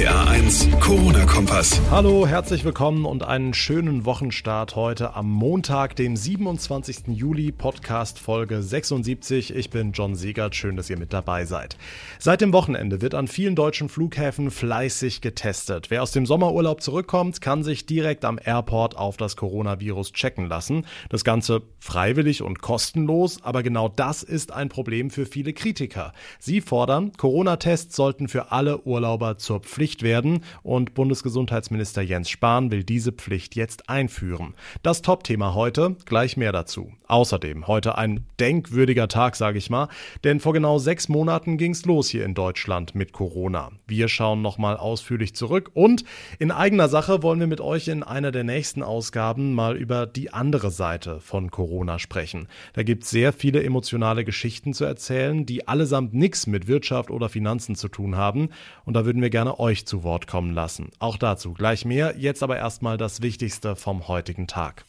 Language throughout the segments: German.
RPA 1, Corona-Kompass. Hallo, herzlich willkommen und einen schönen Wochenstart heute am Montag, dem 27. Juli, Podcast Folge 76. Ich bin John Siegert, schön, dass ihr mit dabei seid. Seit dem Wochenende wird an vielen deutschen Flughäfen fleißig getestet. Wer aus dem Sommerurlaub zurückkommt, kann sich direkt am Airport auf das Coronavirus checken lassen. Das Ganze freiwillig und kostenlos, aber genau das ist ein Problem für viele Kritiker. Sie fordern, Corona-Tests sollten für alle Urlauber zur Pflicht werden und Bundesgesundheitsminister Jens Spahn will diese Pflicht jetzt einführen. Das Top-Thema heute, gleich mehr dazu. Außerdem heute ein denkwürdiger Tag, sage ich mal, denn vor genau sechs Monaten ging es los hier in Deutschland mit Corona. Wir schauen nochmal ausführlich zurück und in eigener Sache wollen wir mit euch in einer der nächsten Ausgaben mal über die andere Seite von Corona sprechen. Da gibt es sehr viele emotionale Geschichten zu erzählen, die allesamt nichts mit Wirtschaft oder Finanzen zu tun haben und da würden wir gerne euch zu Wort kommen lassen. Auch dazu gleich mehr, jetzt aber erstmal das Wichtigste vom heutigen Tag.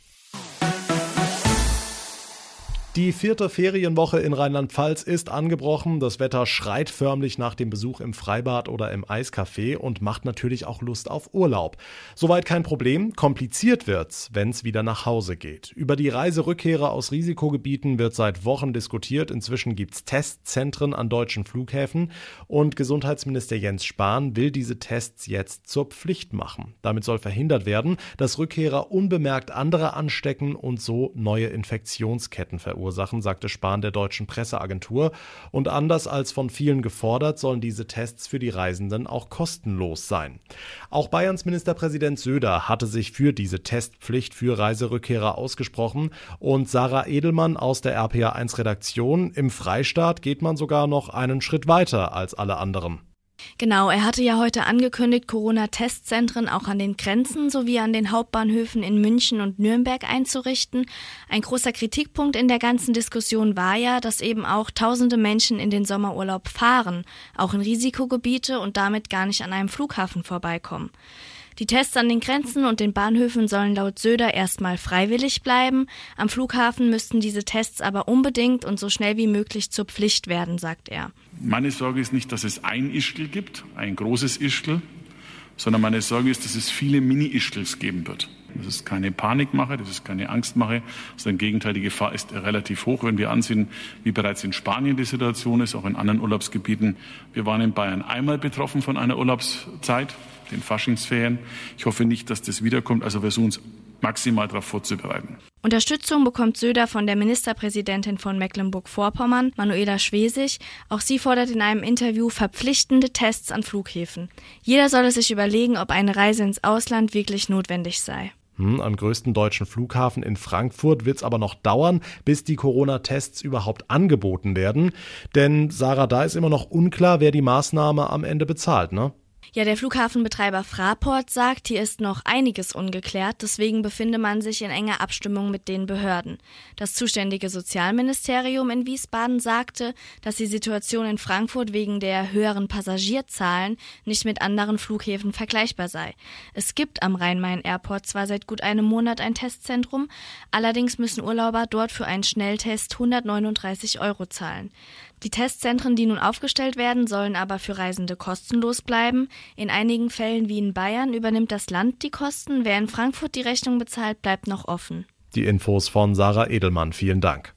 Die vierte Ferienwoche in Rheinland-Pfalz ist angebrochen. Das Wetter schreit förmlich nach dem Besuch im Freibad oder im Eiscafé und macht natürlich auch Lust auf Urlaub. Soweit kein Problem. Kompliziert wird's, wenn's wieder nach Hause geht. Über die Reiserückkehrer aus Risikogebieten wird seit Wochen diskutiert. Inzwischen gibt's Testzentren an deutschen Flughäfen und Gesundheitsminister Jens Spahn will diese Tests jetzt zur Pflicht machen. Damit soll verhindert werden, dass Rückkehrer unbemerkt andere anstecken und so neue Infektionsketten verursachen verursachen, sagte Spahn der deutschen Presseagentur. Und anders als von vielen gefordert, sollen diese Tests für die Reisenden auch kostenlos sein. Auch Bayerns Ministerpräsident Söder hatte sich für diese Testpflicht für Reiserückkehrer ausgesprochen und Sarah Edelmann aus der RPA1 Redaktion im Freistaat geht man sogar noch einen Schritt weiter als alle anderen. Genau, er hatte ja heute angekündigt, Corona-Testzentren auch an den Grenzen sowie an den Hauptbahnhöfen in München und Nürnberg einzurichten. Ein großer Kritikpunkt in der ganzen Diskussion war ja, dass eben auch tausende Menschen in den Sommerurlaub fahren, auch in Risikogebiete und damit gar nicht an einem Flughafen vorbeikommen. Die Tests an den Grenzen und den Bahnhöfen sollen laut Söder erstmal freiwillig bleiben. Am Flughafen müssten diese Tests aber unbedingt und so schnell wie möglich zur Pflicht werden, sagt er. Meine Sorge ist nicht, dass es ein Ischgl gibt, ein großes Ischgl, sondern meine Sorge ist, dass es viele Mini-Ischgls geben wird. Das ist keine Panikmache, das ist keine Angstmache, sondern im Gegenteil, die Gefahr ist relativ hoch, wenn wir ansehen, wie bereits in Spanien die Situation ist, auch in anderen Urlaubsgebieten. Wir waren in Bayern einmal betroffen von einer Urlaubszeit den Faschingsferien. Ich hoffe nicht, dass das wiederkommt. Also versuchen uns maximal darauf vorzubereiten. Unterstützung bekommt Söder von der Ministerpräsidentin von Mecklenburg-Vorpommern, Manuela Schwesig. Auch sie fordert in einem Interview verpflichtende Tests an Flughäfen. Jeder solle sich überlegen, ob eine Reise ins Ausland wirklich notwendig sei. Hm, am größten deutschen Flughafen in Frankfurt wird es aber noch dauern, bis die Corona-Tests überhaupt angeboten werden. Denn Sarah, da ist immer noch unklar, wer die Maßnahme am Ende bezahlt, ne? Ja, der Flughafenbetreiber Fraport sagt, hier ist noch einiges ungeklärt, deswegen befinde man sich in enger Abstimmung mit den Behörden. Das zuständige Sozialministerium in Wiesbaden sagte, dass die Situation in Frankfurt wegen der höheren Passagierzahlen nicht mit anderen Flughäfen vergleichbar sei. Es gibt am Rhein-Main-Airport zwar seit gut einem Monat ein Testzentrum, allerdings müssen Urlauber dort für einen Schnelltest 139 Euro zahlen. Die Testzentren, die nun aufgestellt werden, sollen aber für Reisende kostenlos bleiben. In einigen Fällen wie in Bayern übernimmt das Land die Kosten. Wer in Frankfurt die Rechnung bezahlt, bleibt noch offen. Die Infos von Sarah Edelmann. Vielen Dank.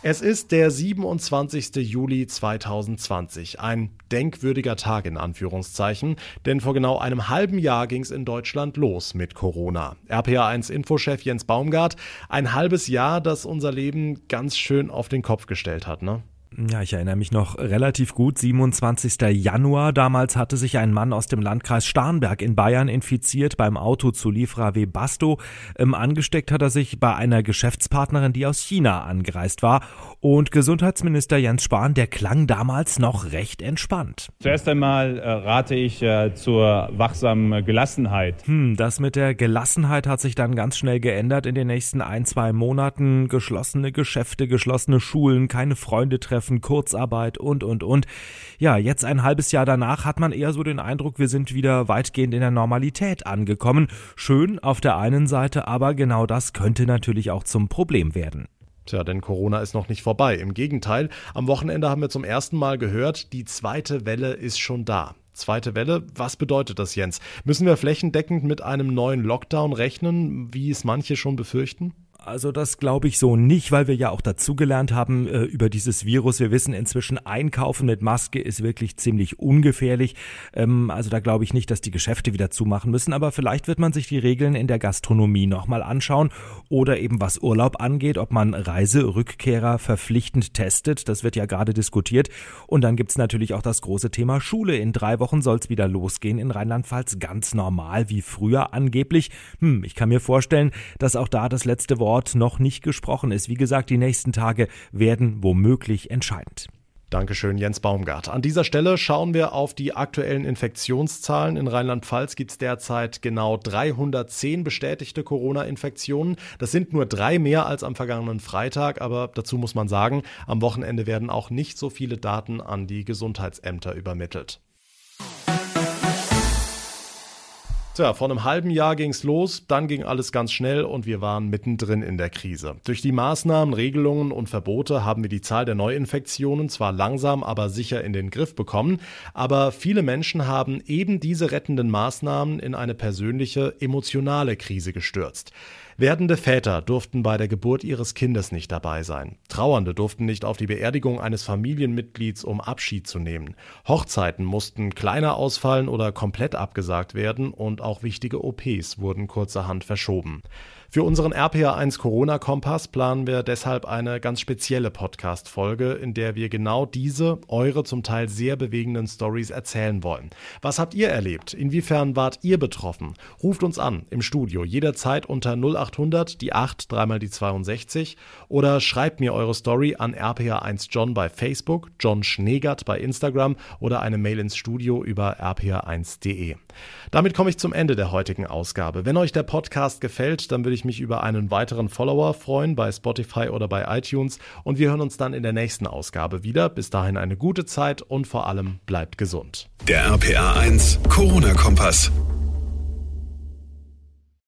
Es ist der 27. Juli 2020, ein denkwürdiger Tag in Anführungszeichen, denn vor genau einem halben Jahr ging es in Deutschland los mit Corona. RPA1 Infochef Jens Baumgart, ein halbes Jahr, das unser Leben ganz schön auf den Kopf gestellt hat, ne? Ja, ich erinnere mich noch relativ gut. 27. Januar. Damals hatte sich ein Mann aus dem Landkreis Starnberg in Bayern infiziert beim Autozulieferer Webasto. Ähm, angesteckt hat er sich bei einer Geschäftspartnerin, die aus China angereist war. Und Gesundheitsminister Jens Spahn, der klang damals noch recht entspannt. Zuerst einmal äh, rate ich äh, zur wachsamen Gelassenheit. Hm, das mit der Gelassenheit hat sich dann ganz schnell geändert in den nächsten ein, zwei Monaten. Geschlossene Geschäfte, geschlossene Schulen, keine Freunde treffen Treffen, Kurzarbeit und, und, und. Ja, jetzt ein halbes Jahr danach hat man eher so den Eindruck, wir sind wieder weitgehend in der Normalität angekommen. Schön auf der einen Seite, aber genau das könnte natürlich auch zum Problem werden. Tja, denn Corona ist noch nicht vorbei. Im Gegenteil, am Wochenende haben wir zum ersten Mal gehört, die zweite Welle ist schon da. Zweite Welle, was bedeutet das, Jens? Müssen wir flächendeckend mit einem neuen Lockdown rechnen, wie es manche schon befürchten? Also das glaube ich so nicht, weil wir ja auch dazugelernt haben äh, über dieses Virus. Wir wissen inzwischen, einkaufen mit Maske ist wirklich ziemlich ungefährlich. Ähm, also da glaube ich nicht, dass die Geschäfte wieder zumachen müssen. Aber vielleicht wird man sich die Regeln in der Gastronomie nochmal anschauen oder eben was Urlaub angeht, ob man Reiserückkehrer verpflichtend testet. Das wird ja gerade diskutiert. Und dann gibt's natürlich auch das große Thema Schule. In drei Wochen soll's wieder losgehen in Rheinland-Pfalz. Ganz normal wie früher angeblich. Hm, ich kann mir vorstellen, dass auch da das letzte Wort Wort noch nicht gesprochen ist. Wie gesagt, die nächsten Tage werden womöglich entscheidend. Dankeschön, Jens Baumgart. An dieser Stelle schauen wir auf die aktuellen Infektionszahlen. In Rheinland-Pfalz gibt es derzeit genau 310 bestätigte Corona-Infektionen. Das sind nur drei mehr als am vergangenen Freitag, aber dazu muss man sagen, am Wochenende werden auch nicht so viele Daten an die Gesundheitsämter übermittelt. Tja, vor einem halben Jahr ging's los, dann ging alles ganz schnell und wir waren mittendrin in der Krise. Durch die Maßnahmen, Regelungen und Verbote haben wir die Zahl der Neuinfektionen zwar langsam, aber sicher in den Griff bekommen, aber viele Menschen haben eben diese rettenden Maßnahmen in eine persönliche, emotionale Krise gestürzt. Werdende Väter durften bei der Geburt ihres Kindes nicht dabei sein. Trauernde durften nicht auf die Beerdigung eines Familienmitglieds, um Abschied zu nehmen. Hochzeiten mussten kleiner ausfallen oder komplett abgesagt werden und auch wichtige OPs wurden kurzerhand verschoben. Für unseren RPA1 Corona-Kompass planen wir deshalb eine ganz spezielle Podcast-Folge, in der wir genau diese, eure zum Teil sehr bewegenden Stories erzählen wollen. Was habt ihr erlebt? Inwiefern wart ihr betroffen? Ruft uns an im Studio jederzeit unter 0800 die 8 dreimal die 62 oder schreibt mir eure Story an RPA1 John bei Facebook, John Schneegert bei Instagram oder eine Mail ins Studio über rpa1.de. Damit komme ich zum Ende der heutigen Ausgabe. Wenn euch der Podcast gefällt, dann würde ich mich über einen weiteren Follower freuen bei Spotify oder bei iTunes und wir hören uns dann in der nächsten Ausgabe wieder. Bis dahin eine gute Zeit und vor allem bleibt gesund. Der RPA 1 Corona-Kompass.